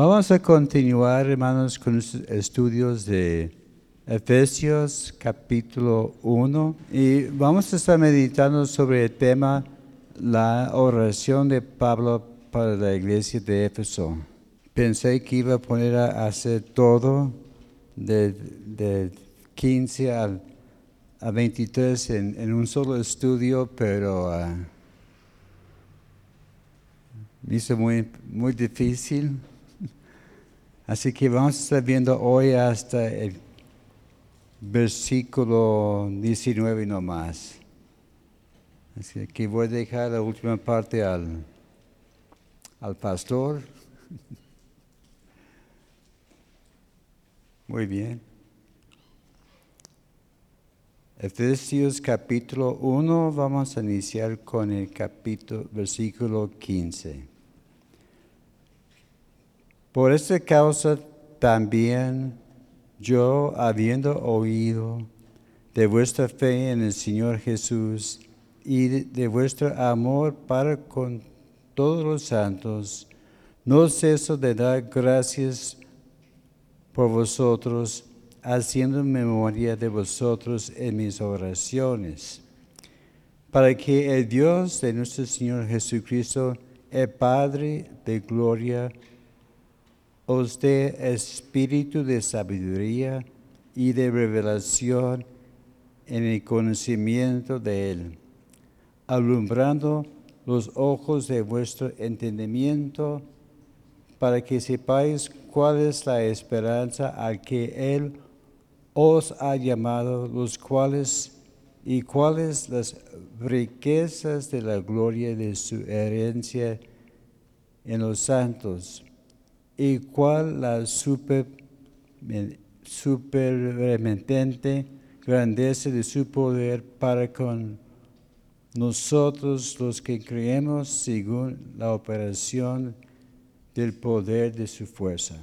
Vamos a continuar, hermanos, con los estudios de Efesios capítulo 1 y vamos a estar meditando sobre el tema la oración de Pablo para la iglesia de Éfeso. Pensé que iba a poner a hacer todo de, 15 al, a 23 en, un solo estudio, pero uh, hizo muy, muy difícil. Así que vamos a estar viendo hoy hasta el versículo 19 nomás. Así que voy a dejar la última parte al, al pastor. Muy bien. Efesios capítulo 1, vamos a iniciar con el capítulo, versículo 15. Por esta causa también yo, habiendo oído de vuestra fe en el Señor Jesús y de, vuestro amor para con todos los santos, no ceso de dar gracias por vosotros, haciendo memoria de vosotros en mis oraciones, para que el Dios de nuestro Señor Jesucristo, el Padre de gloria, os dé espíritu de sabiduría y de revelación en el conocimiento de Él, alumbrando los ojos de vuestro entendimiento, para que sepáis cuál es la esperanza al que Él os ha llamado, los cuales y cuáles las riquezas de la gloria de su herencia en los santos, y cuál la super, grandeza de su poder para con nosotros los que creemos según la operación del poder de su fuerza.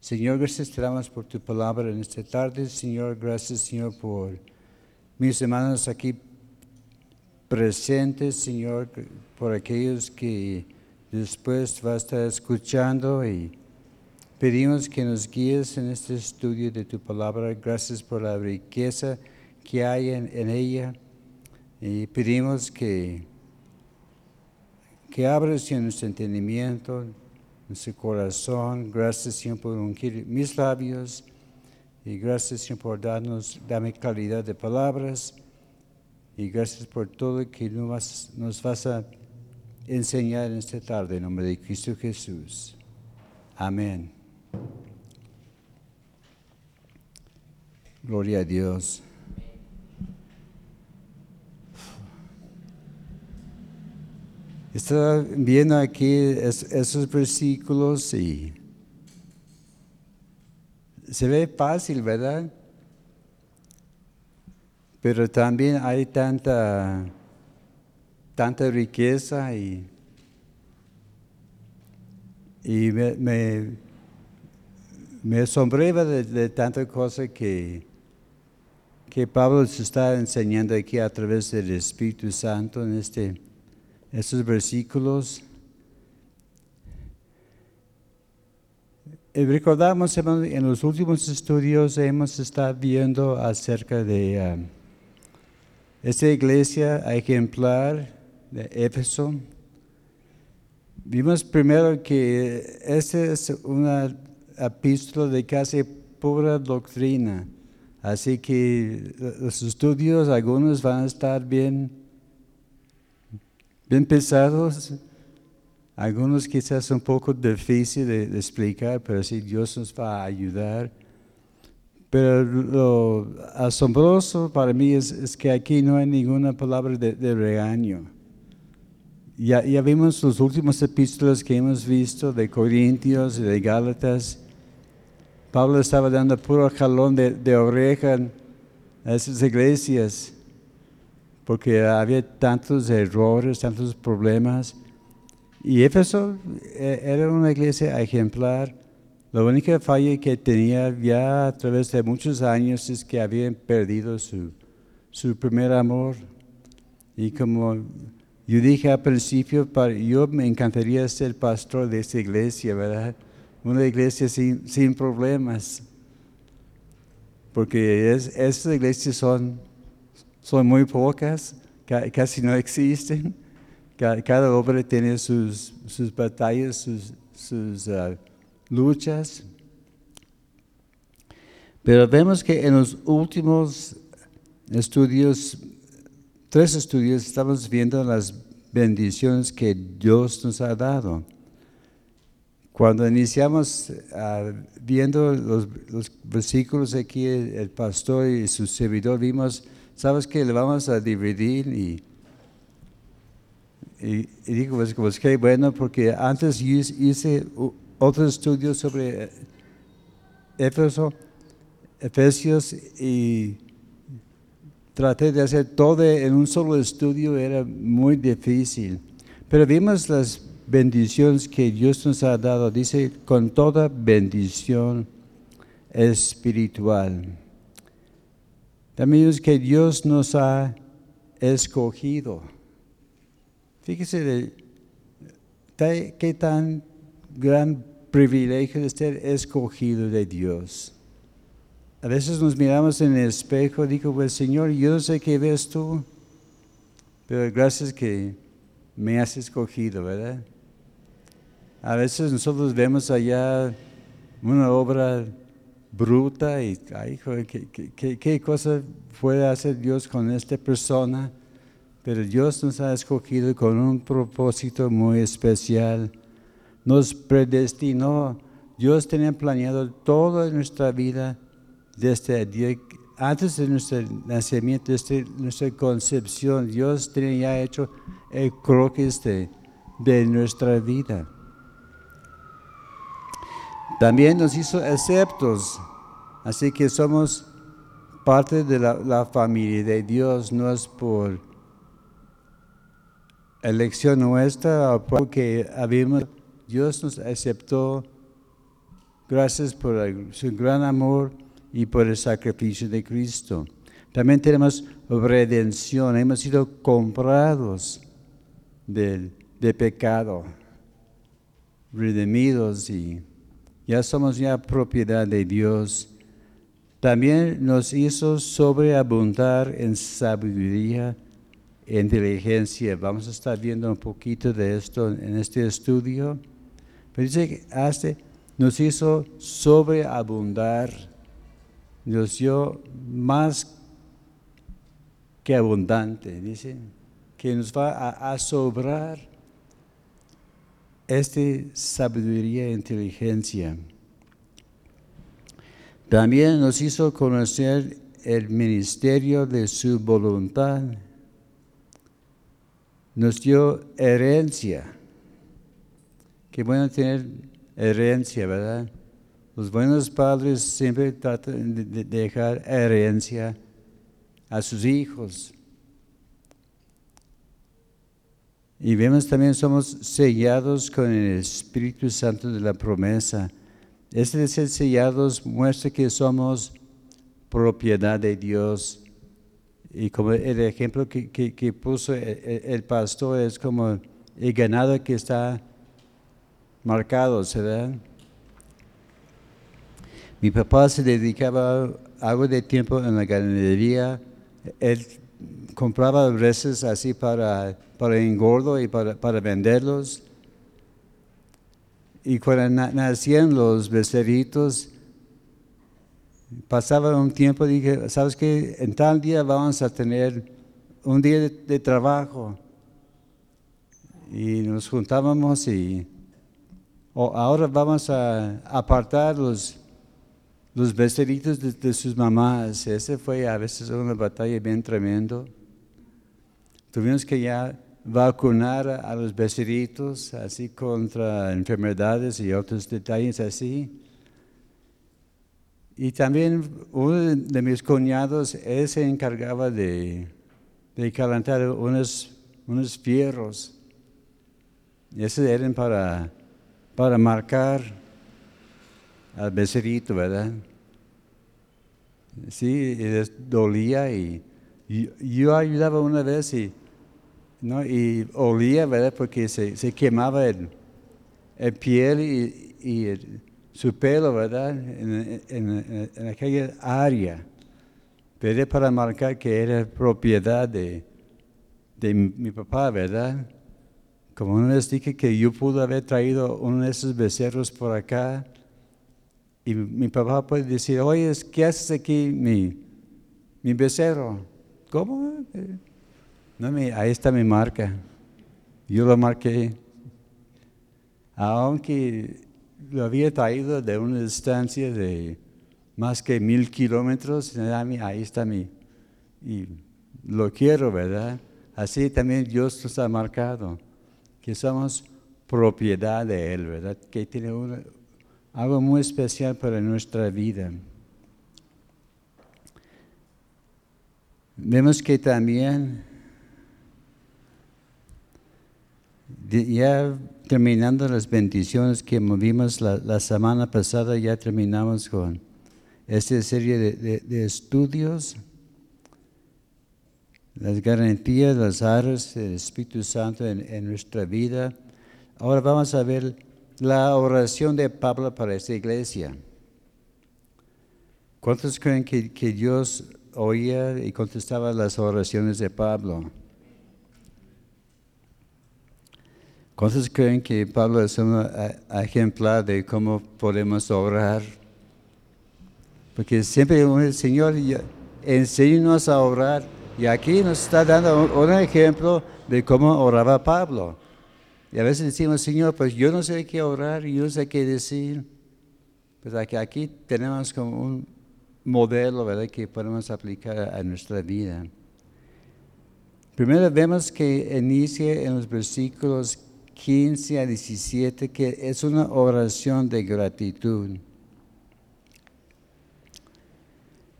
Señor, gracias te damos por tu palabra en esta tarde. Señor, gracias, Señor, por mis hermanos aquí presentes, Señor, por aquellos que después va a estar escuchando y pedimos que nos guíes en este estudio de tu palabra. Gracias por la riqueza que hay en, ella y pedimos que que abres en nuestro entendimiento, en nuestro corazón. Gracias, Señor, por ungir mis labios. Y gracias, Señor, por darnos, darme calidad de palabras. Y gracias por todo que nos, nos vas a enseñar en esta tarde. En nombre de Cristo Jesús. Amén. Gloria a Dios. Estaba viendo aquí esos versículos y se ve fácil, ¿verdad? Pero también hay tanta, tanta riqueza y, y me, me, me de, de tanta cosa que, que Pablo se está enseñando aquí a través del Espíritu Santo en este estos versículos. Eh, recordamos, en los últimos estudios hemos estado viendo acerca de um, esta iglesia ejemplar de Éfeso. Vimos primero que esta es una epístola de casi pura doctrina, así que los estudios, algunos van a estar bien bien pesados, algunos quizás un poco difíciles de, explicar, pero sí Dios nos va a ayudar. Pero lo asombroso para mí es, que aquí no hay ninguna palabra de, regaño. Ya, ya, vimos los últimos epístolas que hemos visto de Corintios y de Gálatas. Pablo estaba dando puro jalón de, de oreja a esas iglesias porque había tantos errores, tantos problemas. Y Éfeso eh, era una iglesia ejemplar. La única falla que tenía ya a través de muchos años es que habían perdido su, su primer amor. Y como Yo dije al principio, yo me encantaría ser pastor de esta iglesia, ¿verdad? Una iglesia sin, problemas. Porque es, estas iglesias son, son muy pocas, casi no existen. Cada, hombre tiene sus, sus batallas, sus, sus uh, luchas. Pero vemos que en los últimos estudios, tres estudios, estamos viendo las bendiciones que Dios nos ha dado. Cuando iniciamos uh, viendo los, versículos aquí, el, pastor y su servidor vimos, sabes que le vamos a dividir y y, digo, pues, pues qué bueno, porque antes hice otro estudio sobre eh, Éfeso, Efesios y traté de hacer todo en un solo estudio, era muy difícil. Pero vimos las bendiciones que Dios nos ha dado, dice, con toda bendición espiritual. También es que Dios nos ha escogido. Fíjese qué tan gran privilegio de ser escogido de Dios. A veces nos miramos en el espejo digo, pues Señor, yo sé qué ves tú, pero gracias que me has escogido, ¿verdad? A veces nosotros vemos allá una obra bruta y, ay, ¿qué, qué, qué cosa puede hacer Dios con esta persona? Pero Dios nos ha escogido con un propósito muy especial. Nos predestinó. Dios tenía planeado toda nuestra vida desde día, antes de nuestro nacimiento, desde nuestra concepción. Dios tenía ya hecho el croquis de, nuestra vida. También nos hizo aceptos. Así que somos parte de la, familia de Dios, no es por elección nuestra, porque habíamos, Dios nos aceptó gracias por su gran amor y por el sacrificio de Cristo. También tenemos redención, hemos sido comprados del, de pecado, redimidos y ya somos ya propiedad de Dios. También nos hizo sobreabundar en sabiduría inteligencia. Vamos a estar viendo un poquito de esto en este estudio. Pero dice que hace, nos hizo sobreabundar, nos dio más que abundante, dice, que nos va a, a sobrar esta sabiduría e inteligencia. También nos hizo conocer el ministerio de su voluntad nos dio herencia. Qué bueno tener herencia, ¿verdad? Los buenos padres siempre tratan de dejar herencia a sus hijos. Y vemos también somos sellados con el Espíritu Santo de la promesa. Este de ser sellados muestra que somos propiedad de Dios y como el ejemplo que, puso el, pastor es como el ganado que está marcado, ¿verdad? Mi papá se dedicaba algo de tiempo en la ganadería. Él compraba reses así para, para engordo y para, para venderlos. Y cuando nacían los beceritos, pasaba un tiempo y dije, ¿sabes qué? En tal día vamos a tener un día de, trabajo. Y nos juntábamos y ahora vamos a apartar los, los beceritos de, sus mamás. Ese fue a veces una batalla bien tremendo. Tuvimos que ya vacunar a los beceritos así contra enfermedades y otros detalles así. Y también uno de mis cuñados, él se encargaba de, calentar unos, fierros. Esos eran para marcar al becerito, ¿verdad? Sí, dolía y, yo ayudaba una vez y ¿no? Y olía, ¿verdad? Porque se, se quemaba el, el piel y, su pelo, ¿verdad? En, aquella área. Pero para marcar que era propiedad de, de mi papá, ¿verdad? Como una vez dije que yo pude haber traído uno de esos becerros por acá y mi papá puede decir, oye, ¿qué haces aquí, mi, mi becerro? ¿Cómo? No, mi- ahí está mi marca. Yo lo marqué. Aunque lo había traído de una distancia de más que mil kilómetros, ah, ahí está mi. Y lo quiero, ¿verdad? Así también Dios nos ha marcado, que somos propiedad de Él, ¿verdad? Que tiene una- algo muy especial para nuestra vida. Vemos que también, ya terminando las bendiciones que movimos la, semana pasada, ya terminamos con esta serie de, de- estudios, las garantías, las aras del Espíritu Santo en, en nuestra vida. Ahora vamos a ver la oración de Pablo para esta iglesia. ¿Cuántos creen que, Dios oía y contestaba las oraciones de Pablo? ¿Cuántos creen que Pablo es un eh, ejemplar de cómo podemos orar? Porque siempre el Señor enséñanos a orar y aquí nos está dando un ejemplo de cómo oraba Pablo. Y a veces decimos, Señor, pues yo no sé qué orar yo no sé qué decir. Pues aquí, aquí tenemos como un modelo, ¿verdad?, que podemos aplicar a nuestra vida. Primero vemos que inicia en los versículos 15 a 17 que es una oración de gratitud.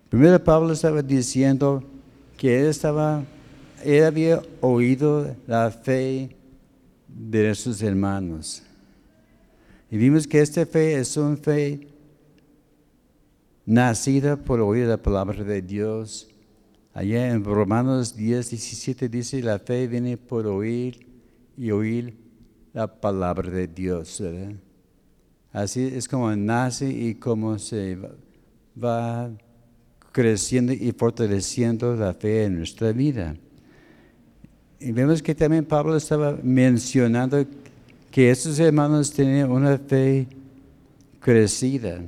Primero Pablo estaba diciendo que él estaba, él había oído la fe de sus hermanos. Y vimos que esta fe es una fe nacida por oír la palabra de Dios. Allá en Romanos 10, 17 dice, la fe viene por oír y oír la palabra de Dios. Así es como nace y como se va creciendo y fortaleciendo la fe en nuestra vida. Y vemos que también Pablo estaba mencionando que estos hermanos tenían una fe crecida,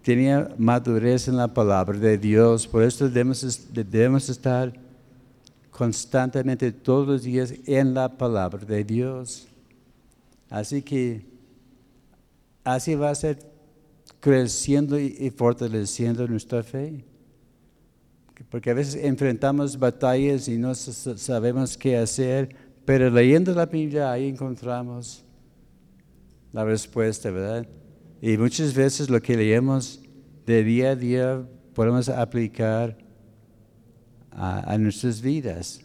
tenía madurez en la palabra de Dios, por eso debemos, debemos estar constantemente todos los días en la palabra de Dios. Así que así va a ser creciendo y fortaleciendo nuestra fe. Porque a veces enfrentamos batallas y no sa- sabemos qué hacer, pero leyendo la Biblia ahí encontramos la respuesta, ¿verdad? Y muchas veces lo que leemos de día a día podemos aplicar a, nuestras vidas.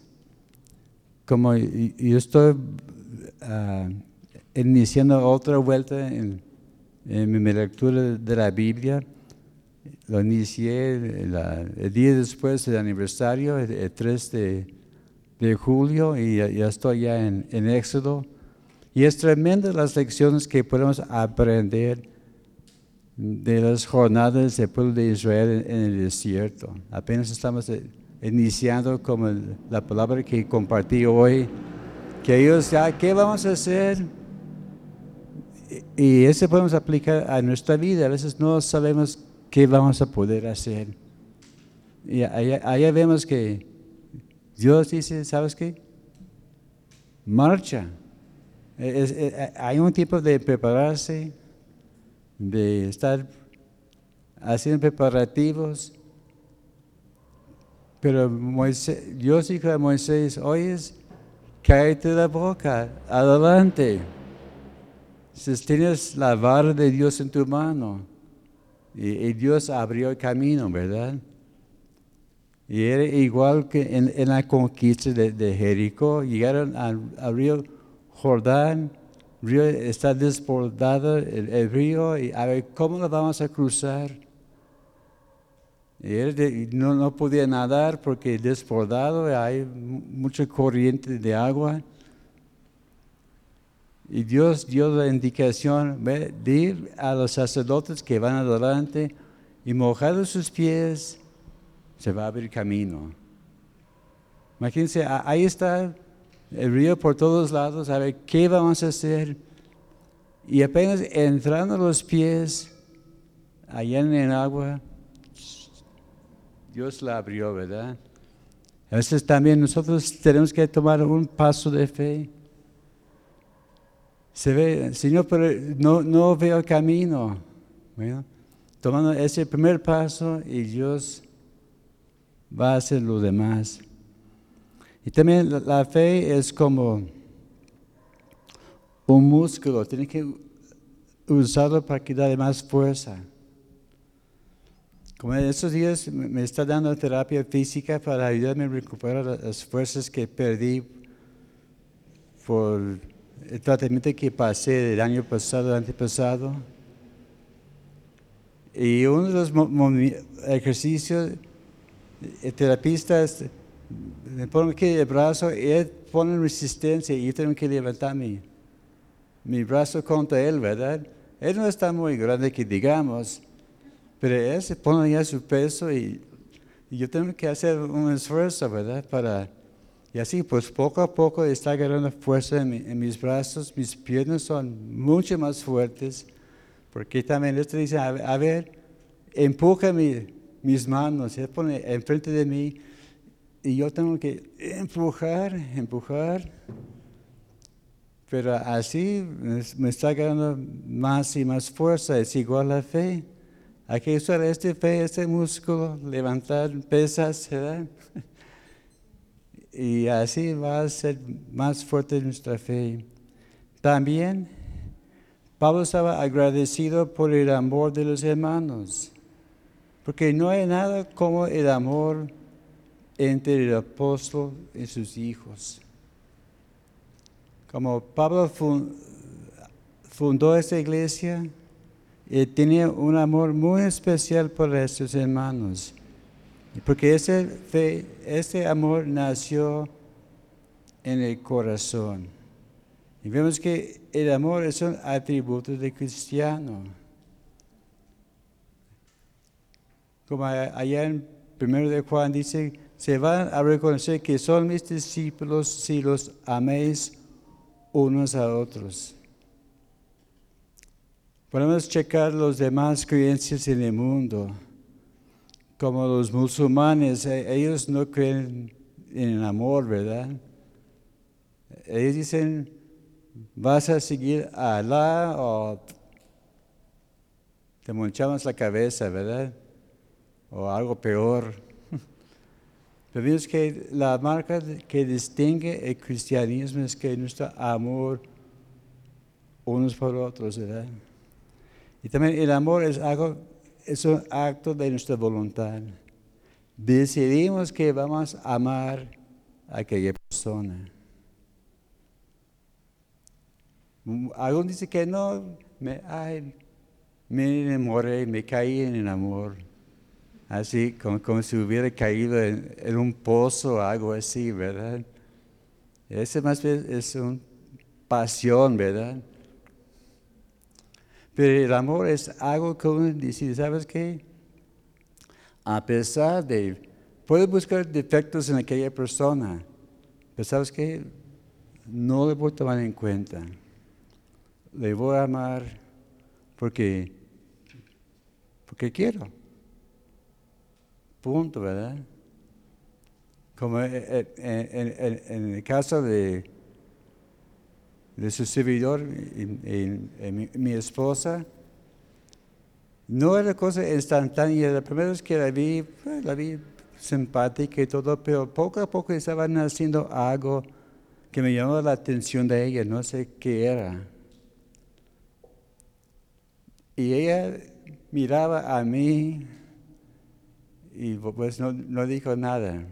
Como yo estoy ah, iniciando otra vuelta en mi lectura de la Biblia, lo inicié la- el día después del aniversario, el, el 3 de, de julio, y ya, estoy ya en, en Éxodo. Y es tremenda las lecciones que podemos aprender de las jornadas del pueblo de Israel en, en el desierto. Apenas estamos eh, iniciando como la palabra que compartí hoy, que ellos ya, ¿qué vamos a hacer? Y y eso podemos aplicar a nuestra vida. A veces no sabemos qué vamos a poder hacer. Y allá, vemos que Dios dice, ¿sabes qué? Marcha. Es- es- hay un tipo de prepararse, de estar haciendo preparativos. Pero Dios dijo a Moisés, oyes, cállate la boca, adelante. Si tienes la vara de Dios en tu mano, y, Dios abrió el camino, ¿verdad? Y era igual que en, la conquista de, de Jericó, llegaron al, río Jordán, río está desbordado el, el río, y a ver, ¿cómo lo vamos a cruzar? Y él no, no podía nadar porque desbordado, hay mucha corriente de agua. Y Dios dio la indicación de ir a los sacerdotes que van adelante y mojados sus pies, se va a abrir camino. Imagínense, ahí está el río por todos lados, a ver qué vamos a hacer. Y apenas entrando los pies allá en el agua, Dios la abrió, ¿verdad? A veces también nosotros tenemos que tomar un paso de fe. Se ve, Señor, pero no, no veo camino. tomando ese primer paso y Dios va a hacer lo demás. Y también la, fe es como un músculo, tiene que usarlo para que dé más fuerza. Como en estos días me está dando terapia física para ayudarme a recuperar las fuerzas que perdí por el tratamiento que pasé el año pasado, el antepasado. Y uno de los ejercicios, el terapista me pone aquí el brazo, y él pone resistencia y yo tengo que levantar mi, mi brazo contra él, ¿verdad? Él no está muy grande que digamos, pero él se pone ya su peso y, yo tengo que hacer un esfuerzo, ¿verdad? Para, y así, pues poco a poco está agarrando fuerza en, mis brazos, mis piernas son mucho más fuertes, porque también esto dice, a, ver, empuja mis manos, él pone enfrente de mí y yo tengo que empujar, empujar, pero así me está ganando más y más fuerza, es igual la fe. Hay que usar este fe, este músculo, levantar pesas, ¿verdad? Y así va a ser más fuerte nuestra fe. También Pablo estaba agradecido por el amor de los hermanos, porque no hay nada como el amor entre el apóstol y sus hijos. Como Pablo fundó esta iglesia, él tenía un amor muy especial por estos hermanos, porque ese, ese amor nació en el corazón. Y vemos que el amor es un atributo de cristiano. Como allá en 1 de Juan dice, se van a reconocer que son mis discípulos si los améis unos a otros. Podemos checar los demás creencias en el mundo, como los musulmanes, e-, ellos no creen en el amor, ¿verdad? Ellos dicen, vas a seguir a Alá o te manchamos la cabeza, ¿verdad? O algo peor. Vemos que la marca que distingue el cristianismo es que nuestro amor unos por otros, ¿verdad? Y también el amor es, algo, es un acto de nuestra voluntad. Decidimos que vamos a amar a aquella persona. Algunos dicen que no, me, ay, me enamoré, me caí en el amor así como, si hubiera caído en, un pozo o algo así, ¿verdad? Ese más bien es una pasión, ¿verdad? Pero el amor es algo que uno dice, ¿sabes qué? A pesar de, puedes buscar defectos en aquella persona, pero ¿sabes qué? No le voy a tomar en cuenta. Le voy a amar porque, porque quiero punto, ¿verdad? Como eh, eh, en, el caso de, de su servidor y, mi, esposa, no era cosa instantánea. La primera vez que la vi, pues, la vi simpática y todo, pero poco a poco estaban haciendo algo que me llamó la atención de ella, no sé qué era. Y ella miraba a mí y pues no, no, dijo nada.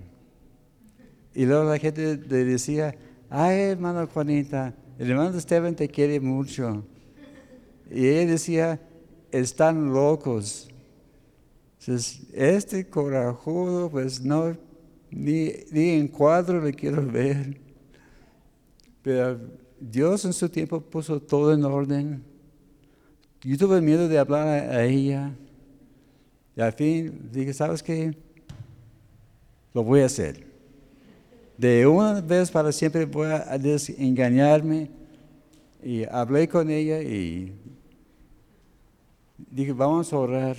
Y luego la gente le decía, ay hermano Juanita, el hermano Esteban te quiere mucho. Y ella decía, están locos. Entonces, este corajudo, pues no, ni, ni en cuadro le quiero ver. Pero Dios en su tiempo puso todo en orden. Yo tuve miedo de hablar a, ella. Y al fin dije, ¿sabes qué? Lo voy a hacer. De una vez para siempre voy a desengañarme. Y hablé con ella y dije, vamos a orar.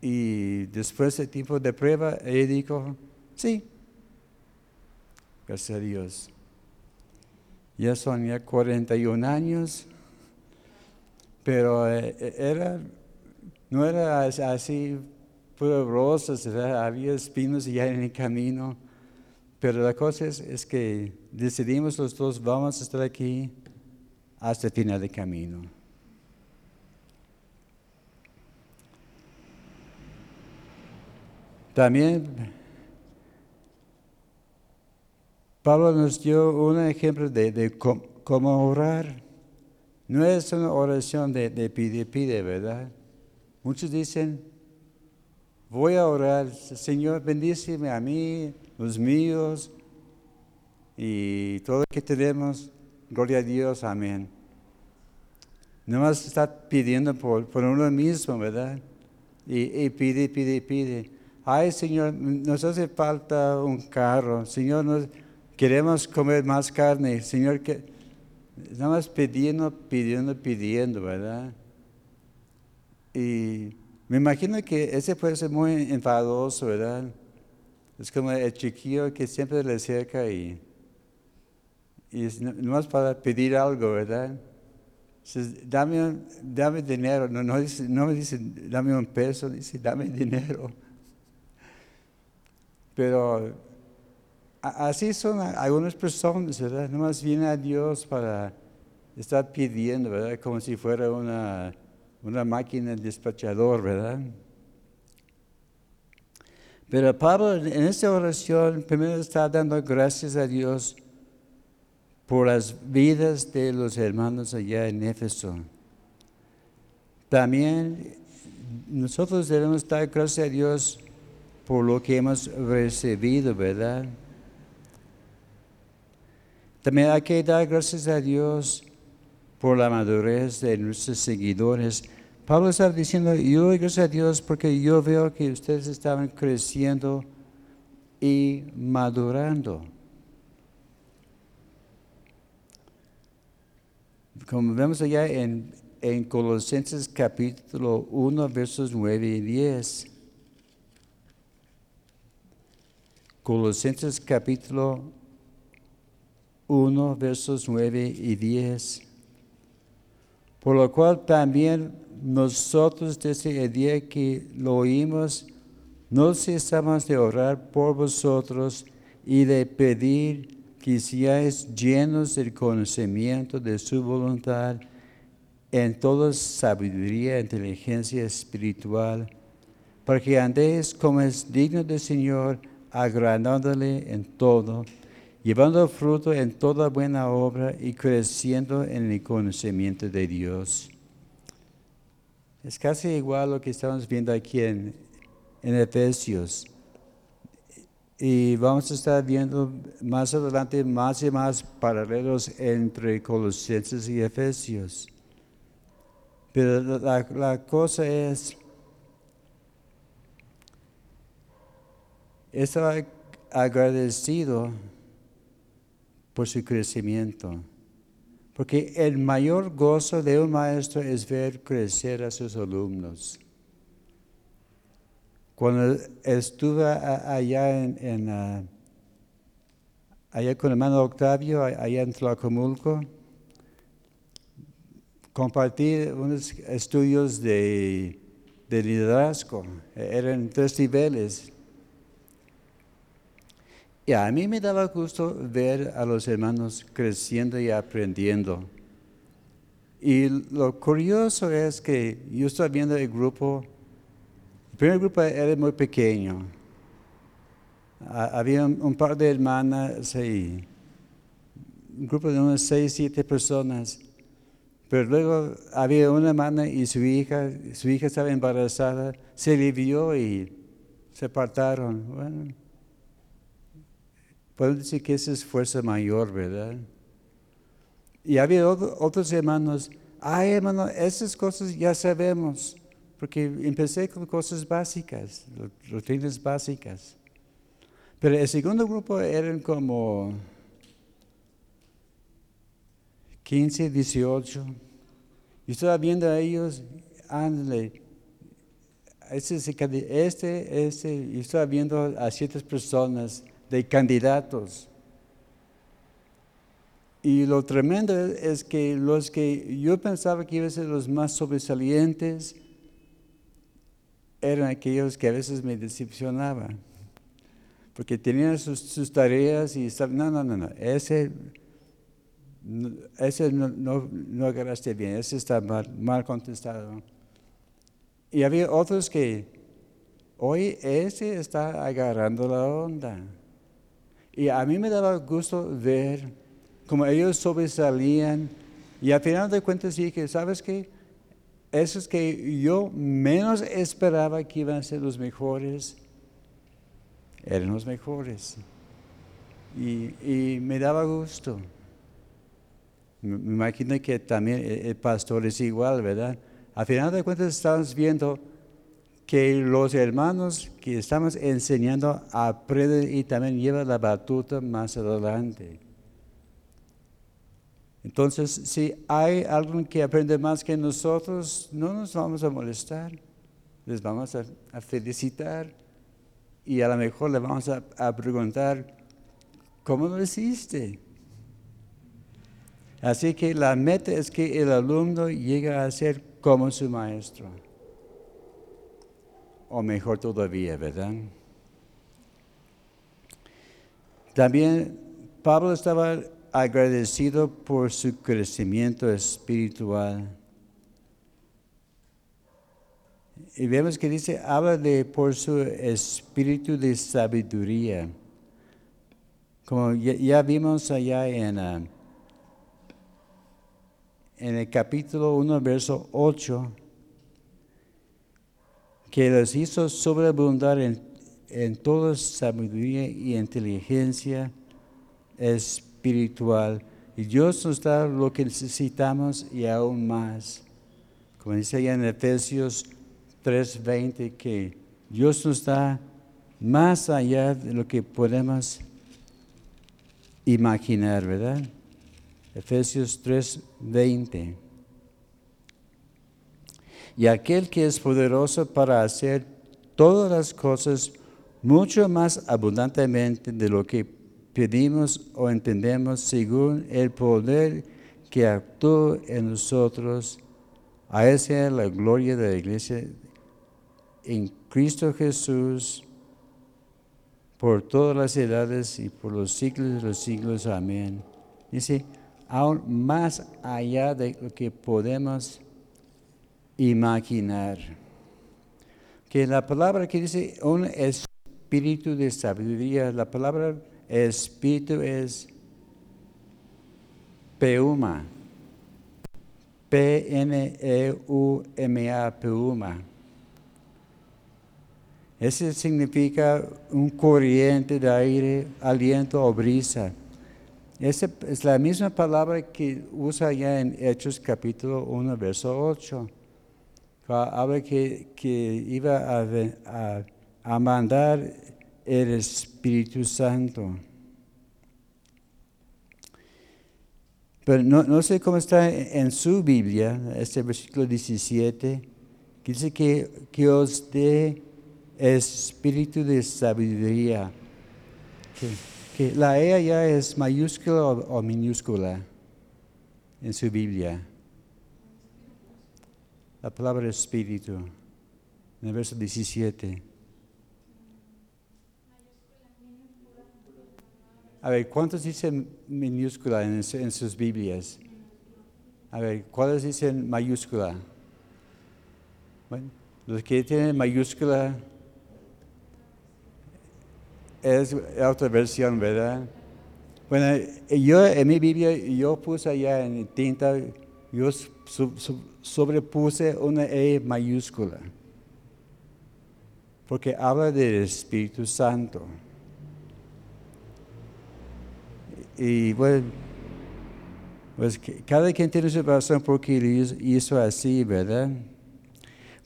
Y después de tiempo de prueba, ella dijo, sí, gracias a Dios. Ya son ya 41 años, pero eh, era, no era así puro rosas, había espinos ya en el camino. Pero la cosa es, es, que decidimos los dos, vamos a estar aquí hasta el final del camino. También Pablo nos dio un ejemplo de, cómo orar. No es una oración de, de pide, pide, ¿verdad? Muchos dicen, voy a orar, Señor, bendíceme a mí, los míos y todo lo que tenemos. Gloria a Dios, amén. No más está pidiendo por, por uno mismo, ¿verdad? Y, y pide, pide, pide. Ay, Señor, nos hace falta un carro. Señor, nos, Queremos comer más carne, Señor, que nada más pidiendo, pidiendo, pidiendo, ¿verdad? Y me imagino que ese puede ser muy enfadoso, ¿verdad? Es como el chiquillo que siempre le acerca y, y es más para pedir algo, ¿verdad? dame, dame dinero, no, no, dice, no me dice dame un peso, dice dame dinero. Pero Así son algunas personas, ¿verdad? Nomás viene a Dios para estar pidiendo, ¿verdad? Como si fuera una, una máquina despachador, ¿verdad? Pero Pablo en esta oración primero está dando gracias a Dios por las vidas de los hermanos allá en Éfeso. También nosotros debemos dar gracias a Dios por lo que hemos recibido, ¿verdad? También hay que dar gracias a Dios por la madurez de nuestros seguidores. Pablo está diciendo, yo doy gracias a Dios porque yo veo que ustedes estaban creciendo y madurando. Como vemos allá en, en Colosenses capítulo 1, versos 9 y 10. Colosenses capítulo 1, versos 9 y 10. Por lo cual también nosotros desde el día que lo oímos, no cesamos de orar por vosotros y de pedir que seáis llenos del conocimiento de su voluntad en toda sabiduría e inteligencia espiritual, para que andéis como es digno del Señor, agradándole en todo llevando fruto en toda buena obra y creciendo en el conocimiento de Dios. Es casi igual lo que estamos viendo aquí en, en Efesios. Y vamos a estar viendo más adelante más y más paralelos entre Colosenses y Efesios. Pero la, la cosa es, estaba agradecido por su crecimiento. Porque el mayor gozo de un maestro es ver crecer a sus alumnos. Cuando estuve allá en, ah, allá con el hermano Octavio, allá en Tlacomulco, compartí unos estudios de, de liderazgo. Eran tres niveles y a mí me daba gusto ver a los hermanos creciendo y aprendiendo. Y lo curioso es que yo estaba viendo el grupo, el primer grupo era muy pequeño. Había un, par de hermanas y un grupo de unas seis, siete personas. Pero luego había una hermana y su hija, su hija estaba embarazada, se le vio y se apartaron. Bueno, puedo decir que esa es fuerza mayor, ¿verdad? Y había otros hermanos, ay hermano, esas cosas ya sabemos, porque empecé con cosas básicas, rutinas básicas. Pero el segundo grupo eran como 15, 18. Y estaba viendo a ellos, ándale, este, este, y estaba viendo a ciertas personas de candidatos. Y lo tremendo es que los que yo pensaba que iban a ser los más sobresalientes eran aquellos que a veces me decepcionaban. Porque tenían sus, tareas y estaban, no, no, no, no, ese ese no, no, agarraste bien, ese está mal, contestado. Y había otros que, hoy ese está agarrando la onda. Y a mí me daba gusto ver cómo ellos sobresalían. Y al final de cuentas dije, ¿sabes qué? Esos que yo menos esperaba que iban a ser los mejores, eran los mejores. Y, y me daba gusto. Me imagino que también el pastor es igual, ¿verdad? Al final de cuentas estamos viendo que los hermanos que estamos enseñando aprenden y también llevan la batuta más adelante. Entonces, si hay alguien que aprende más que nosotros, no nos vamos a molestar, les vamos a, felicitar y a lo mejor le vamos a, a preguntar, ¿cómo lo hiciste? Así que la meta es que el alumno llegue a ser como su maestro. O mejor todavía, ¿verdad? También Pablo estaba agradecido por su crecimiento espiritual. Y vemos que dice, habla de por su espíritu de sabiduría. Como ya, vimos allá en... Ah, en el capítulo 1, verso 8, que les hizo sobreabundar en, en toda sabiduría y inteligencia espiritual. Y Dios nos da lo que necesitamos y aún más. Como dice allá en Efesios 3:20, que Dios nos da más allá de lo que podemos imaginar, ¿verdad? Efesios 3:20. Y aquel que es poderoso para hacer todas las cosas mucho más abundantemente de lo que pedimos o entendemos según el poder que actúa en nosotros. A esa es la gloria de la iglesia en Cristo Jesús por todas las edades y por los siglos de los siglos. Amén. Dice, aún más allá de lo que podemos imaginar. Que la palabra que dice un espíritu de sabiduría, la palabra espíritu es peuma. P-N-E-U-M-A, peuma. Ese significa un corriente de aire, aliento o brisa. Esa es la misma palabra que usa ya en Hechos capítulo 1, verso 8. Habla que, iba a, mandar el Espíritu Santo. Pero no, sé cómo está en su Biblia, este versículo 17, que dice que, que os dé espíritu de sabiduría que la E ya es mayúscula o, minúscula en su Biblia. La palabra espíritu, en el verso 17. A ver, ¿cuántos dicen minúscula en, sus Biblias? A ver, ¿cuáles dicen mayúscula? Bueno, los que tienen mayúscula es otra versión, ¿verdad? Bueno, yo en mi Biblia, yo puse allá en tinta, yo su- su- sobrepuse una E mayúscula, porque habla del Espíritu Santo. Y bueno, pues cada quien tiene su razón por qué hizo así, ¿verdad?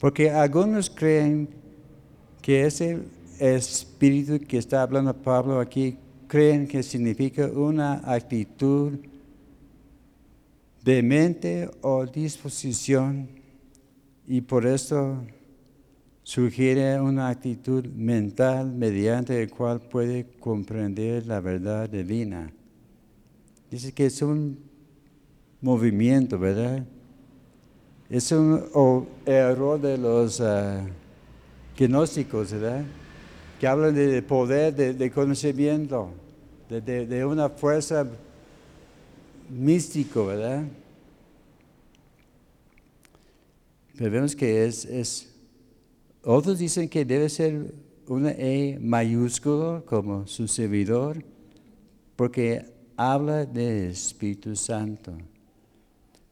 Porque algunos creen que ese espíritu que está hablando Pablo aquí, creen que significa una actitud de mente o disposición y por eso sugiere una actitud mental mediante la cual puede comprender la verdad divina. Dice que es un movimiento, ¿verdad? Es un error de los ah, gnósticos, ¿verdad? Que hablan de poder, de, conocimiento, de una fuerza místico, ¿verdad? Pero vemos que es, es, otros dicen que debe ser una E mayúscula como su servidor, porque habla del Espíritu Santo.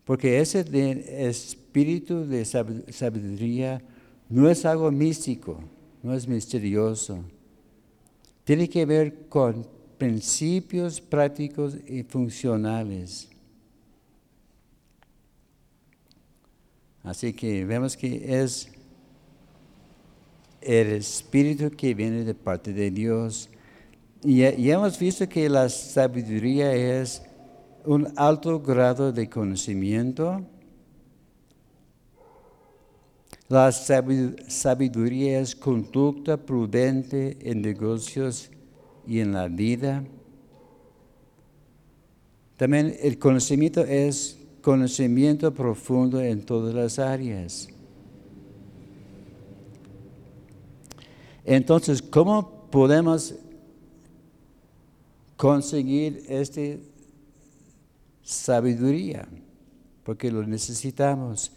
Porque ese de- espíritu de sab- sabiduría no es algo místico, no es misterioso. Tiene que ver con principios prácticos y funcionales. Así que vemos que es el espíritu que viene de parte de Dios. Y, hemos visto que la sabiduría es un alto grado de conocimiento. La sabi- sabiduría es conducta prudente en negocios y en la vida. También el conocimiento es conocimiento profundo en todas las áreas. Entonces, ¿cómo podemos conseguir esta sabiduría? Porque lo necesitamos.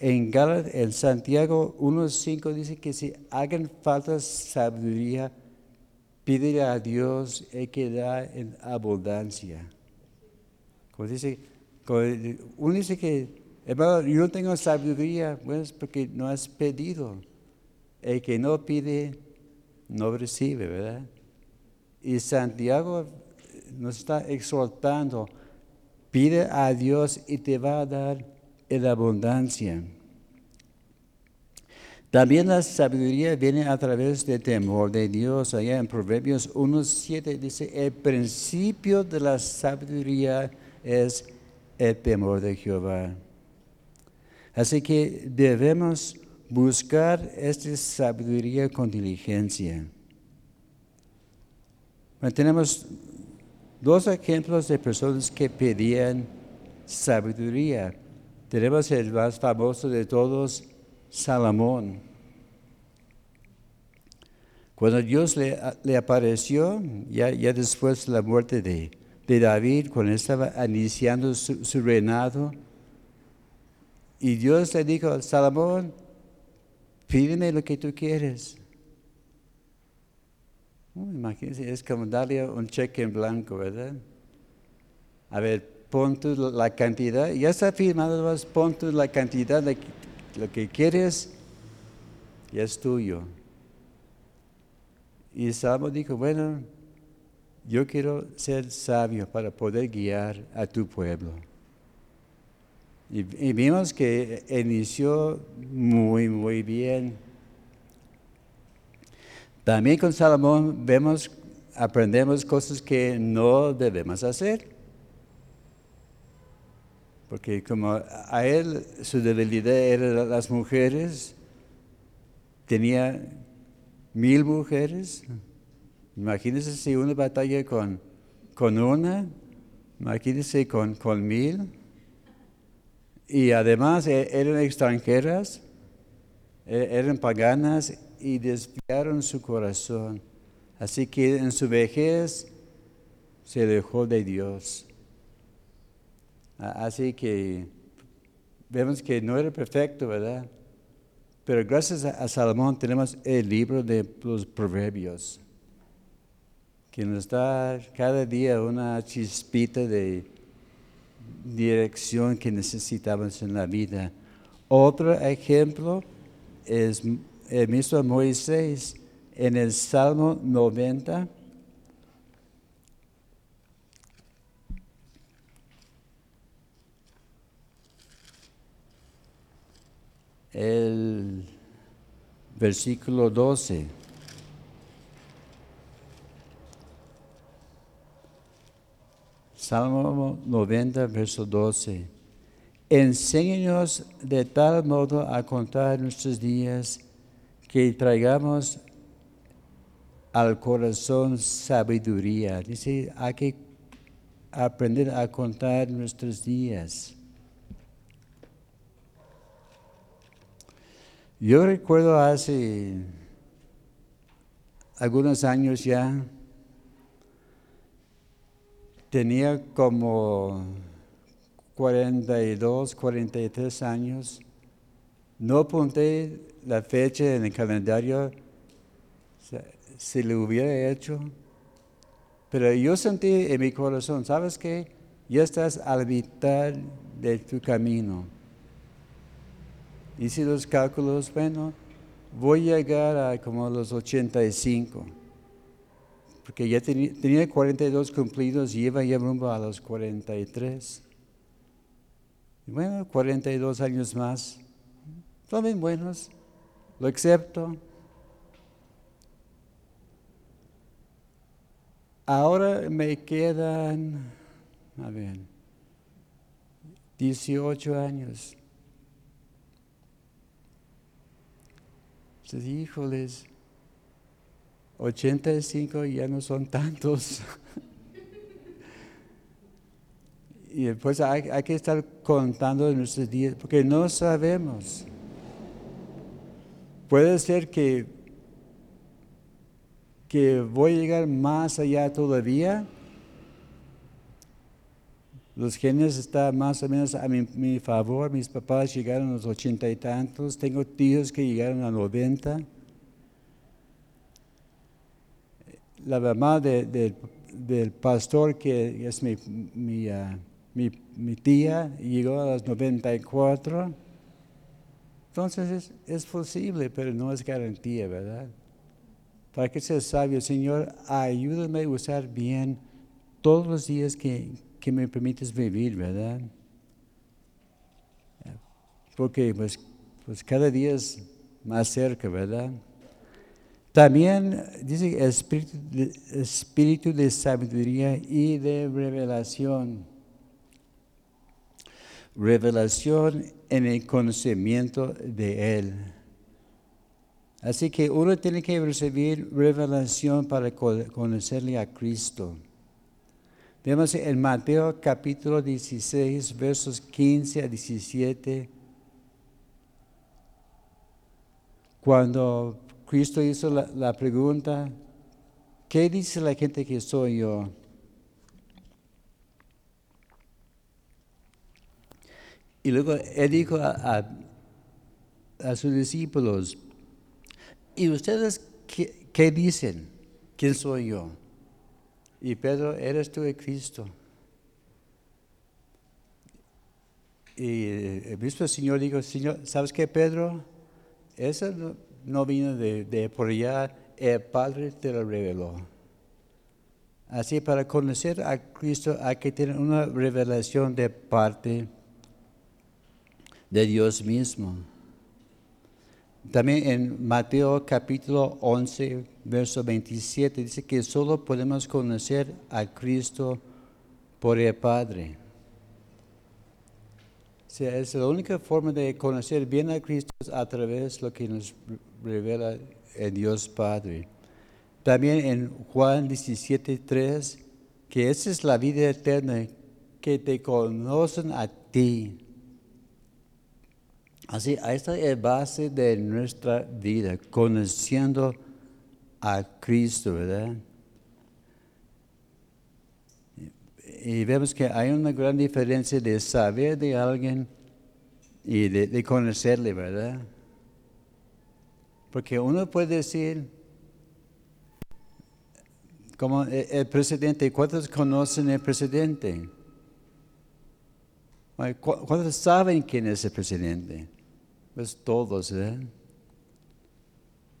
En, Gálatas- en Santiago 1.5 dice que si hagan falta sabiduría, pídele a Dios da en abundancia. Como dice, uno dice que, hermano, yo no tengo sabiduría, bueno, es porque no has pedido. El que no pide, no recibe, ¿verdad? Y Santiago nos está exhortando, pide a Dios y te va a dar en abundancia. También la sabiduría viene a través del temor de Dios. Allá en Proverbios 1.7 dice, el principio de la sabiduría es el temor de Jehová. Así que debemos buscar esta sabiduría con diligencia. Tenemos dos ejemplos de personas que pedían sabiduría. Tenemos el más famoso de todos, Salomón. Cuando Dios le, le apareció, ya, ya después de la muerte de, de David, cuando estaba iniciando su, su reinado, y Dios le dijo, Salomón, pídeme lo que tú quieres. Uh, imagínense, es como darle un cheque en blanco, ¿verdad? A ver, pon tú la cantidad, ya está firmado, pon tú la cantidad de lo que quieres, es tuyo. Y Salmo dijo, bueno, yo quiero ser sabio para poder guiar a tu pueblo. Y, y vimos que inició muy, muy bien. También con Salomón vemos, aprendemos cosas que no debemos hacer. Porque como a él su debilidad eran las mujeres, tenía mil mujeres. Imagínense si una batalla con, con una, imagínense con, con mil. Y además e- eran extranjeras, e- eran paganas y desviaron su corazón. Así que en su vejez se dejó de Dios. Así que vemos que no era perfecto, ¿verdad? Pero gracias a Salomón tenemos el libro de los proverbios, que nos da cada día una chispita de, dirección que necesitamos en la vida. Otro ejemplo es el mismo Moisés en el Salmo 90. El versículo 12. Salmo 90, verso 12. Enséñanos de tal modo a contar nuestros días que traigamos al corazón sabiduría. Dice, hay que aprender a contar nuestros días. Yo recuerdo hace algunos años ya, tenía como 42, 43 años, no apunté la fecha en el calendario, si lo hubiera hecho, pero yo sentí en mi corazón, ¿sabes qué? Ya estás al mitad de tu camino. Hice los cálculos, bueno, voy a llegar a como los 85 porque ya tenía, 42 cumplidos y iba ya rumbo a los 43. Y bueno, 42 años más, bien buenos, lo acepto. Ahora me quedan, a ver, 18 años. Entonces, híjoles, 85 ya no son tantos. y después hay, que estar contando nuestros días, porque no sabemos. Puede ser que, que voy a llegar más allá todavía. Los genes están más o menos a mi, mi favor. Mis papás llegaron a los ochenta y tantos. Tengo tíos que llegaron a noventa. la mamá del pastor, que es ah, mi, mi, tía, llegó a los 94. Entonces es, es, posible, pero no es garantía, ¿verdad? Para que sea sabio, Señor, ayúdame a usar bien todos los días que, que me permites vivir, ¿verdad? Porque pues, pues cada día es más cerca, ¿verdad? También dice espíritu de, espíritu de sabiduría y de revelación. Revelación en el conocimiento de Él. Así que uno tiene que recibir revelación para conocerle a Cristo. Vemos en Mateo capítulo 16, versos 15 a 17, cuando Cristo hizo la, pregunta, ¿qué dice la gente que soy yo? Y luego él dijo a, sus discípulos, ¿y ustedes qué, dicen? ¿Quién soy yo? Y Pedro, eres tú el Cristo. Y el mismo Señor dijo, Señor, ¿sabes qué, Pedro? Eso no, no vino de, por allá, el Padre te lo reveló. Así para conocer a Cristo hay que tener una revelación de parte de Dios mismo. También en Mateo capítulo 11, verso 27 dice que solo podemos conocer a Cristo por el Padre es la única forma de conocer bien a Cristo a través de lo que nos revela el Dios Padre. También en Juan 17, 3, que esa es la vida eterna, que te conocen a ti. Así, esta es la base de nuestra vida, conociendo a Cristo, ¿verdad? y vemos que hay una gran diferencia de saber de alguien y de, conocerle, ¿verdad? Porque uno puede decir, como el presidente, ¿cuántos conocen el presidente? Ay, ¿cu- ¿Cuántos saben quién es el presidente? Pues todos, ¿verdad?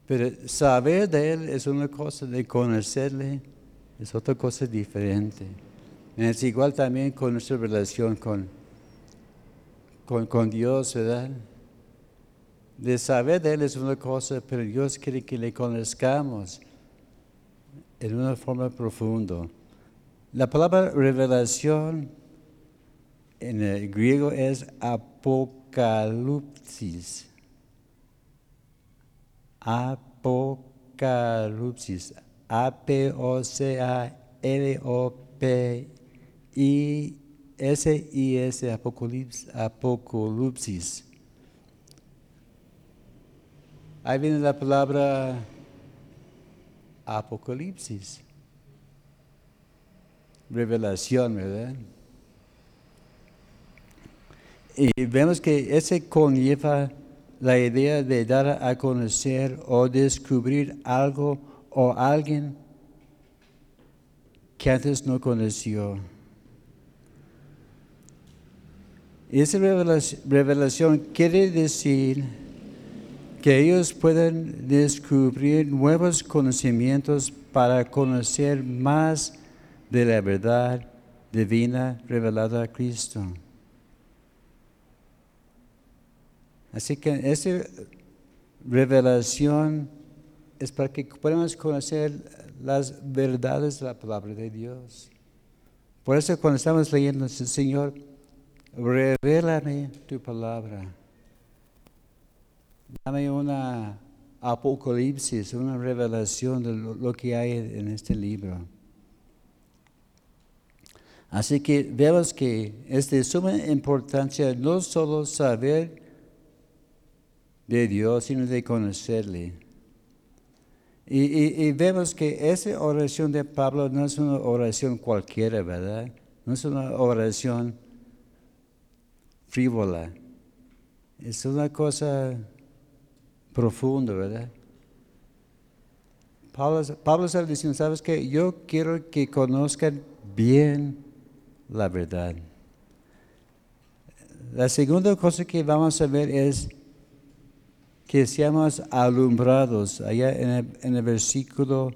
Pero saber de él es una cosa, de conocerle es otra cosa diferente. Es igual también con nuestra relación con, con, con Dios, ¿verdad? De saber de Él es una cosa, pero Dios quiere que le conozcamos en una forma profunda. La palabra revelación en el griego es apocalipsis. Apocalipsis. A-P-O-C-A-L-O-P-I-S-I-S. Apocalipsis. Apocalipsis. Ahí viene la palabra apocalipsis. Revelación, ¿verdad? Y vemos que ese conlleva la idea de dar a conocer o descubrir algo o alguien que antes no conoció. Y esa revelación, quiere decir que ellos pueden descubrir nuevos conocimientos para conocer más de la verdad divina revelada a Cristo. Así que esa revelación es para que podamos conocer las verdades de la palabra de Dios. Por eso cuando estamos leyendo, Señor, revélame tu palabra. Dame una apocalipsis, una revelación de lo, que hay en este libro. Así que vemos que es de suma importancia no solo saber de Dios, sino de conocerle. Y, y- vemos que esa oración de Pablo no es una oración cualquiera, ¿verdad? No es una oración frívola. Es una cosa profunda, ¿verdad? Pablo, Pablo está diciendo, ¿sabes qué? Yo quiero que conozcan bien la verdad. La segunda cosa que vamos a ver es que seamos alumbrados, allá en el, en el versículo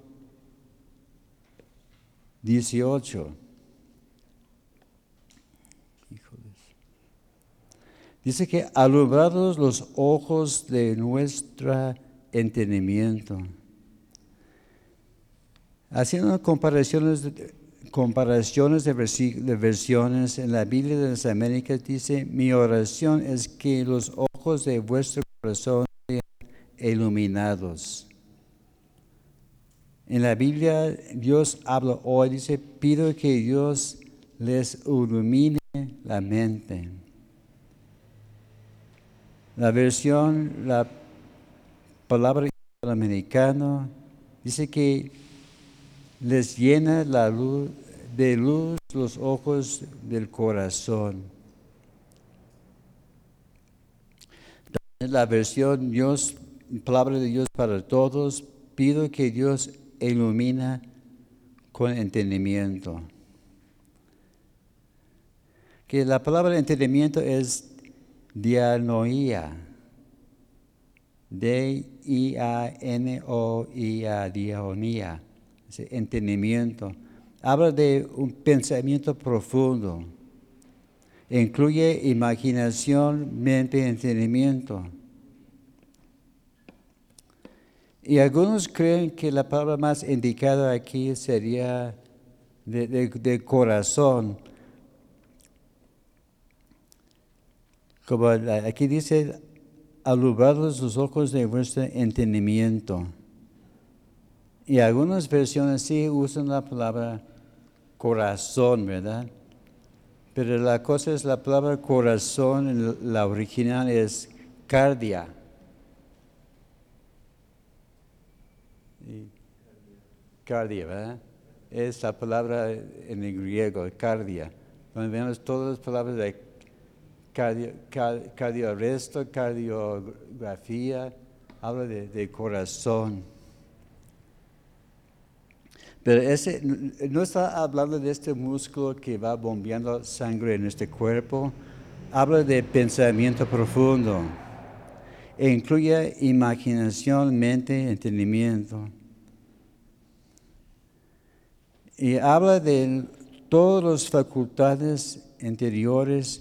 18. Híjoles. Dice que alumbrados los ojos de nuestro entendimiento. Haciendo comparaciones de, comparaciones de, de versiones en la Biblia de las Américas, dice, mi oración es que los ojos de vuestro corazón iluminados. En la Biblia Dios habla hoy, dice, pido que Dios les ilumine la mente. La versión, la palabra americano, dice que les llena la luz de luz los ojos del corazón. La versión Dios, palabra de Dios para todos, pido que Dios ilumina con entendimiento. Que la palabra entendimiento es dianoía. D-I-A-N-O-I-A, diagonía, ese entendimiento. Habla de un pensamiento profundo. Incluye imaginación, mente entendimiento. Y algunos creen que la palabra más indicada aquí sería de, corazón. Como aquí dice, alumbrados los ojos de vuestro entendimiento. Y algunas versiones sí usan la palabra corazón, ¿verdad? Pero la cosa es la palabra corazón, la original es cardia. Cardia, ¿verdad? Es la palabra en el griego, cardia. Donde vemos todas las palabras de cardio, car- cardiorresto, cardiografía, habla de, corazón. Pero ese no está hablando de este músculo que va bombeando sangre en este cuerpo, habla de pensamiento profundo e incluye imaginación, mente, entendimiento. Y habla de todas las facultades interiores,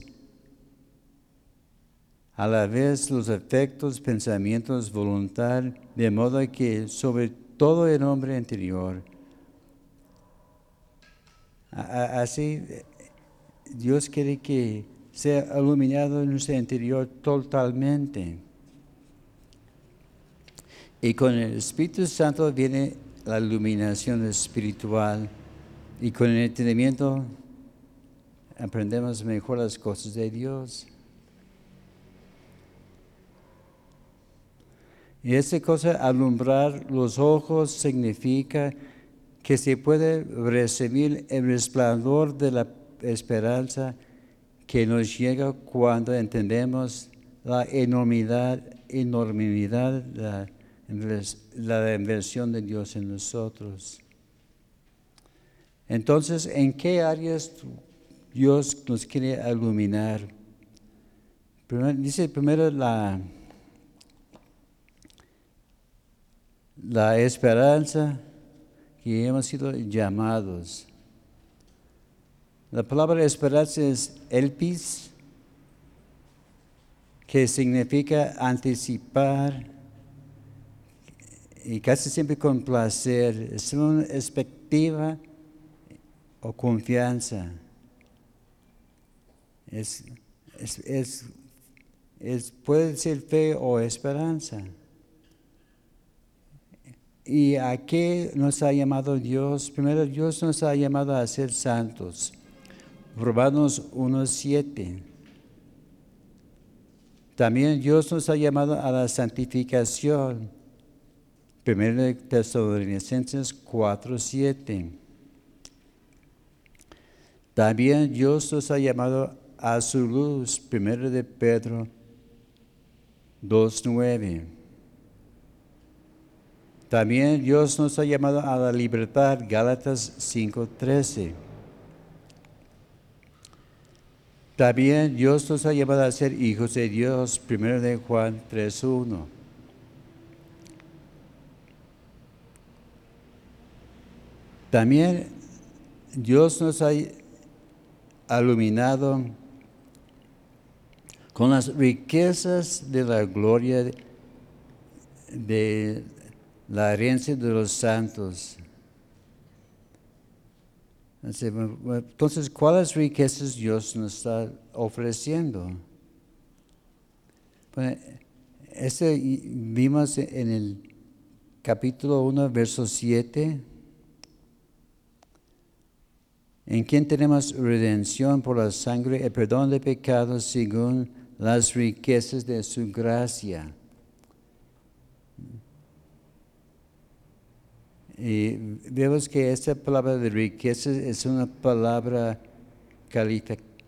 a la vez los efectos, pensamientos, voluntad, de modo que sobre todo el hombre interior. Así, Dios quiere que sea iluminado en nuestro interior totalmente. Y con el Espíritu Santo viene la iluminación espiritual y con el entendimiento aprendemos mejor las cosas de Dios. Y esa cosa, alumbrar los ojos, significa que se puede recibir el resplandor de la esperanza que nos llega cuando entendemos la enormidad, enormidad, la, la inversión de Dios en nosotros. Entonces, ¿en qué áreas Dios nos quiere iluminar? dice primero la, la esperanza que hemos sido llamados. La palabra esperanza es elpis, que significa anticipar y casi siempre con placer. Es una expectativa o confianza. Es, es, puede ser fe o esperanza. ¿Y a qué nos ha llamado Dios? Primero, Dios nos ha llamado a ser santos. Romanos 1.7. También Dios nos ha llamado a la santificación. Primero Tesalonicenses 4.7. También Dios nos ha llamado a su luz. Primero de Pedro 2.9. También Dios nos ha llamado a la libertad. Gálatas 5.13. También Dios nos ha llamado a ser hijos de Dios, primero de Juan 3.1. También Dios nos ha iluminado con las riquezas de la gloria de la herencia de los santos. Entonces, ¿cuáles riquezas Dios nos está ofreciendo? este vimos en el capítulo 1, verso 7, en quien tenemos redención por la sangre, el perdón de pecados según las riquezas de su gracia. Y vemos que esta palabra de riqueza es una palabra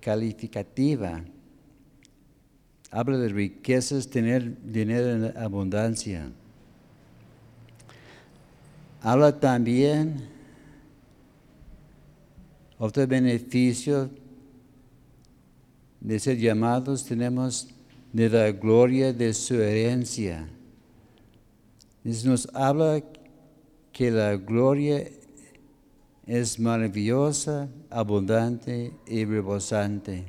calificativa. Habla de riquezas, tener dinero en abundancia. Habla también otro beneficio de ser llamados tenemos de la gloria de su herencia. Nos habla que la gloria es maravillosa, abundante y rebosante.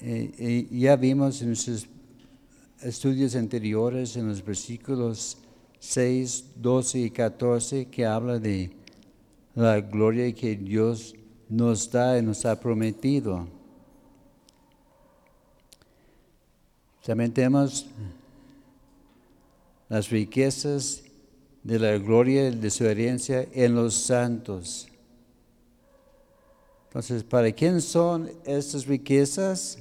Y, ya vimos en nuestros estudios anteriores, en los versículos 6, 12 y 14, que habla de la gloria que Dios nos da y nos ha prometido. También tenemos las riquezas de la gloria de su herencia en los santos. Entonces, ¿para quién son estas riquezas?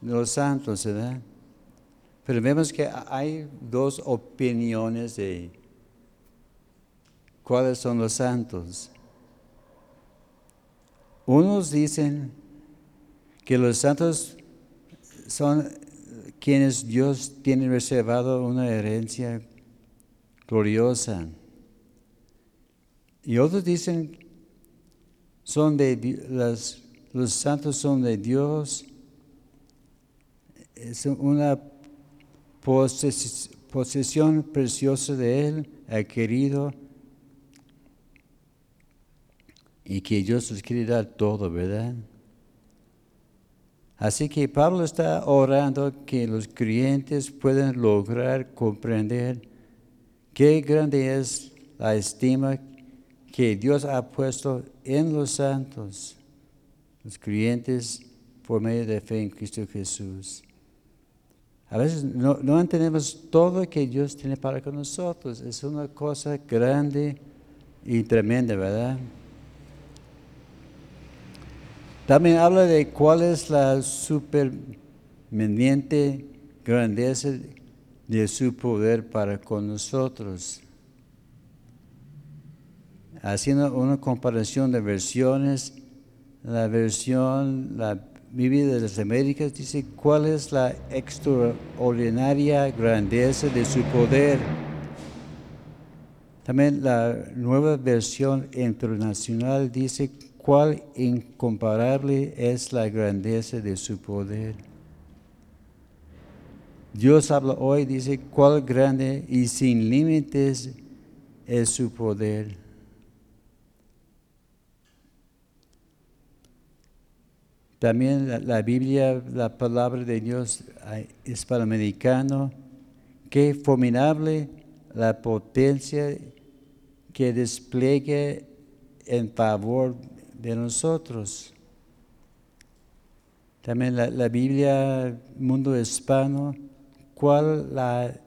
Los santos, ¿verdad? Pero vemos que hay dos opiniones de cuáles son los santos. Unos dicen que los santos son quienes Dios tiene reservado una herencia gloriosa. Y otros dicen son de los santos son de Dios. Es una poses- posesión preciosa de Él, adquirido. Y que Dios nos quiere dar todo, ¿verdad? Así que Pablo está orando que los creyentes puedan lograr comprender qué grande es la estima que Dios ha puesto en los santos, los creyentes por medio de fe en Cristo Jesús. A veces no, no entendemos todo que Dios tiene para con nosotros. Es una cosa grande y tremenda, ¿verdad? También habla de cuál es la superveniente grandeza de su poder para con nosotros. Haciendo una comparación de versiones, la versión, la Biblia de las Américas dice cuál es la extraordinaria grandeza de su poder. También la nueva versión internacional dice cuál incomparable es la grandeza de su poder. Dios habla hoy, dice cuál grande y sin límites es su poder. También la, Biblia, la palabra de Dios hispanoamericano, qué formidable la potencia que despliegue en favor de nosotros. También la, la Biblia, mundo hispano, cuál la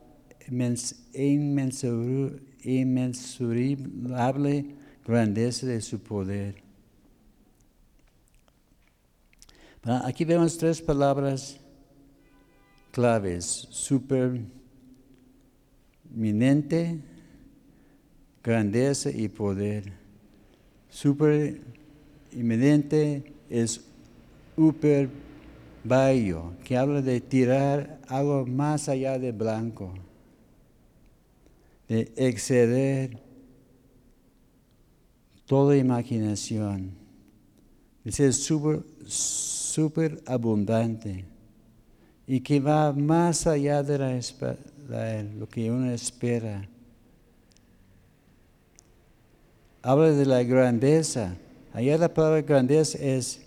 inmensurable grandeza de su poder. Aquí vemos tres palabras claves, superminente, grandeza y poder. Super inminente es upper bayo, que habla de tirar algo más allá de blanco, de exceder toda imaginación. Dice super, super abundante y que va más allá de la la- lo que uno espera. Habla de la grandeza. Allá la palabra grandeza es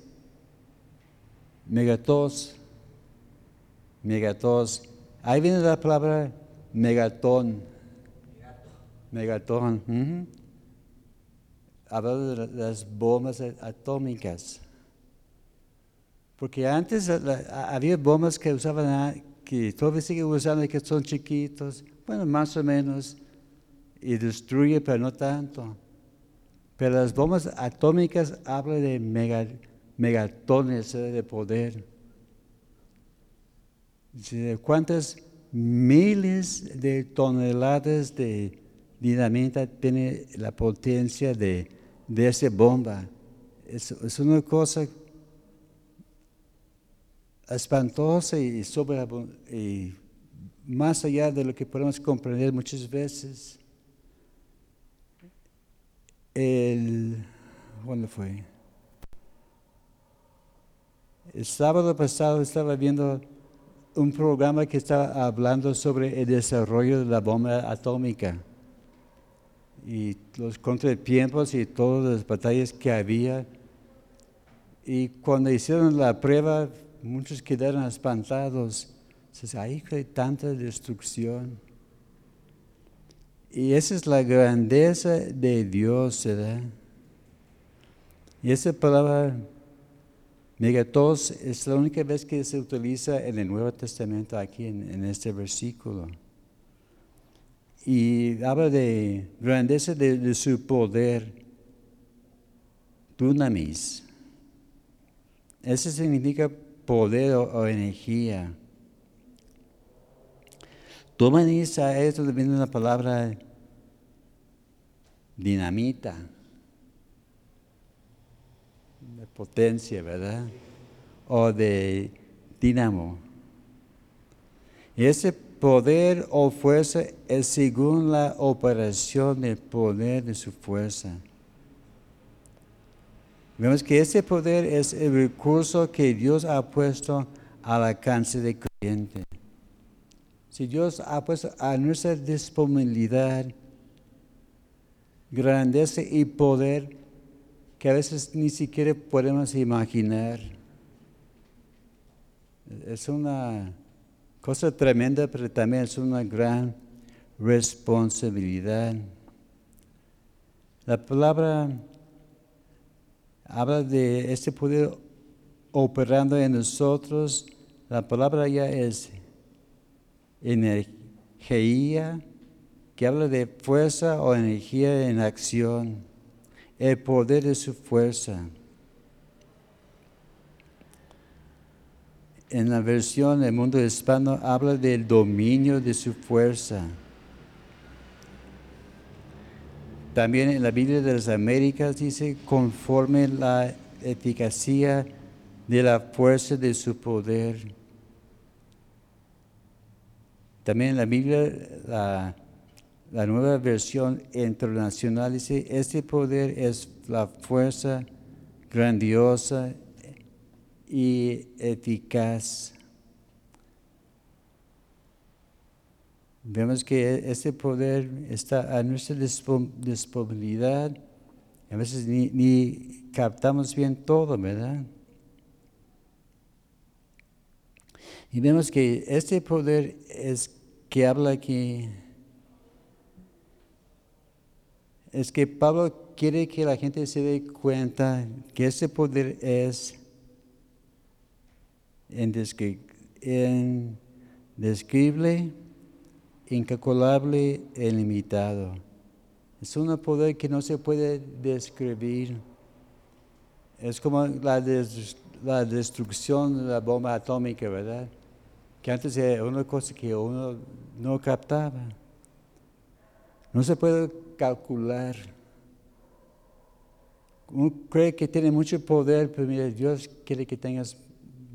megatos. Megatos. Ahí viene la palabra megatón. Megatón. ujú. Habla de la- las bombas atómicas. Porque antes había bombas que usaban, que todavía siguen usando, que son chiquitos, bueno, más o menos, y destruye, pero no tanto. Pero las bombas atómicas hablan de mega- megatones eh, de poder. ¿Cuántas miles de toneladas de dinamita tiene la potencia de, de esa bomba? Es, una cosa espantosa y más allá de lo que podemos comprender muchas veces. El, ¿cuándo fue? El sábado pasado estaba viendo un programa que estaba hablando sobre el desarrollo de la bomba atómica y los contratiempos y todas las batallas que había. Y cuando hicieron la prueba, muchos quedaron espantados. Dices, ahí hay tanta destrucción. Y esa es la grandeza de Dios, ¿verdad? Y esa palabra megatos es la única vez que se utiliza en el Nuevo Testamento aquí en, este versículo. Y habla de grandeza de, su poder, dunamis. Eso significa poder o energía. Dunamis a esto viene la palabra dinamita, de potencia, ¿verdad? O de dínamo. Ese poder o fuerza es según la operación del poder de su fuerza. Vemos que ese poder es el recurso que Dios ha puesto al alcance del creyente. Si Dios ha puesto a nuestra disponibilidad grandeza y poder que a veces ni siquiera podemos imaginar. Es una cosa tremenda, pero también es una gran responsabilidad. La palabra habla de este poder operando en nosotros. La palabra ya es energía, que habla de fuerza o energía en acción, el poder de su fuerza. En la versión del mundo hispano habla del dominio de su fuerza. También en la Biblia de las Américas dice, conforme la eficacia de la fuerza de su poder. También la Biblia, la, nueva versión internacional dice, este poder es la fuerza grandiosa y eficaz. Vemos que este poder está a nuestra disponibilidad. A veces ni, captamos bien todo, ¿verdad? Y vemos que este poder es que habla aquí, es que Pablo quiere que la gente se dé cuenta que este poder es indescriptible incalculable e ilimitado. Es un poder que no se puede describir. Es como la destrucción de la bomba atómica, ¿verdad? Que antes era una cosa que uno no captaba. No se puede calcular. Uno cree que tiene mucho poder, pero mira, Dios quiere que tengas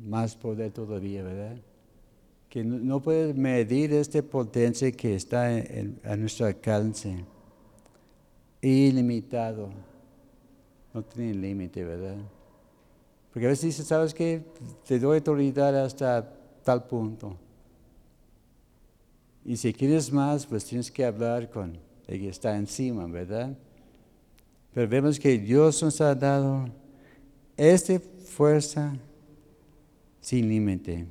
más poder todavía, ¿verdad? que no puede medir esta potencia que está a nuestro alcance. Ilimitado. No tiene límite, ¿verdad? Porque a veces dice, ¿sabes qué? Te doy autoridad hasta tal punto. Y si quieres más, pues tienes que hablar con el que está encima, ¿verdad? Pero vemos que Dios nos ha dado esta fuerza sin límite.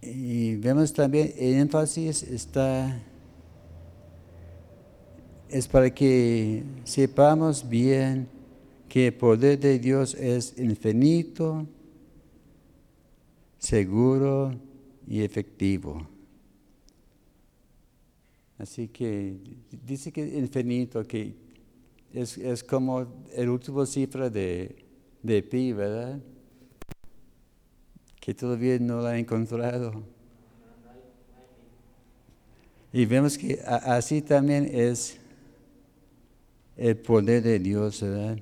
Y vemos también el énfasis está es para que sepamos bien que el poder de Dios es infinito, seguro y efectivo. Así que dice que infinito, que es, como el último cifra de, de pi, ¿verdad? que todavía no la ha encontrado. Y vemos que así también es el poder de Dios, ¿verdad?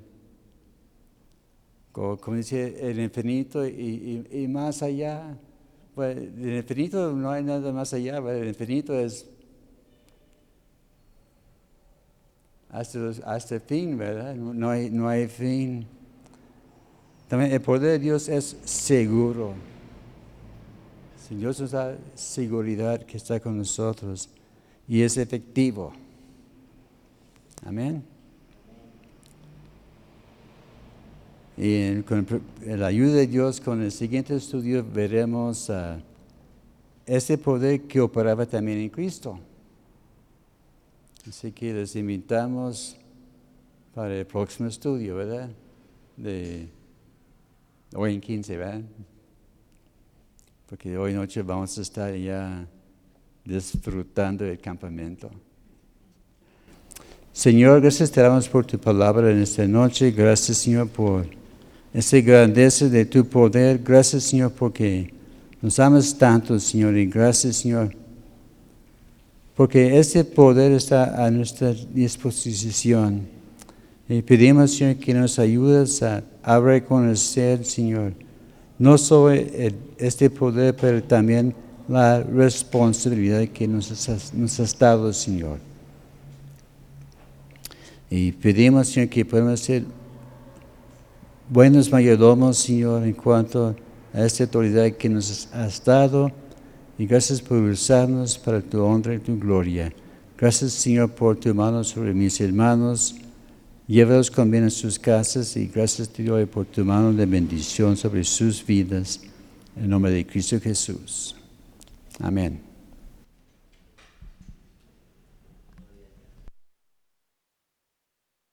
Como, dice el infinito y, más allá. Pues el infinito no hay nada más allá, el infinito es hasta, el fin, ¿verdad? No hay, no hay fin. También el poder de Dios es seguro. Dios nos da seguridad que está con nosotros y es efectivo. Amén. Y con la ayuda de Dios, con el siguiente estudio veremos uh, ese poder que operaba también en Cristo. Así que les invitamos para el próximo estudio, ¿verdad? De hoy en 15, ¿verdad? porque hoy noche vamos a estar ya disfrutando del campamento. Señor, gracias te damos por tu palabra en esta noche. Gracias, Señor, por esa grandeza de tu poder. Gracias, Señor, porque nos amas tanto, Señor. Y gracias, Señor, porque este poder está a nuestra disposición. Y pedimos, Señor, que nos ayudes a, a reconocer, Señor, no solo este poder, pero también la responsabilidad que nos has, nos dado, Señor. Y pedimos, Señor, que podamos ser buenos mayordomos, Señor, en cuanto a esta autoridad que nos has dado. Y gracias por usarnos para tu honra y tu gloria. Gracias, Señor, por tu mano sobre mis hermanos. Llévalos con bien a sus casas y gracias te doy por tu mano de bendición sobre sus vidas. En nombre de Cristo Jesús. Amén.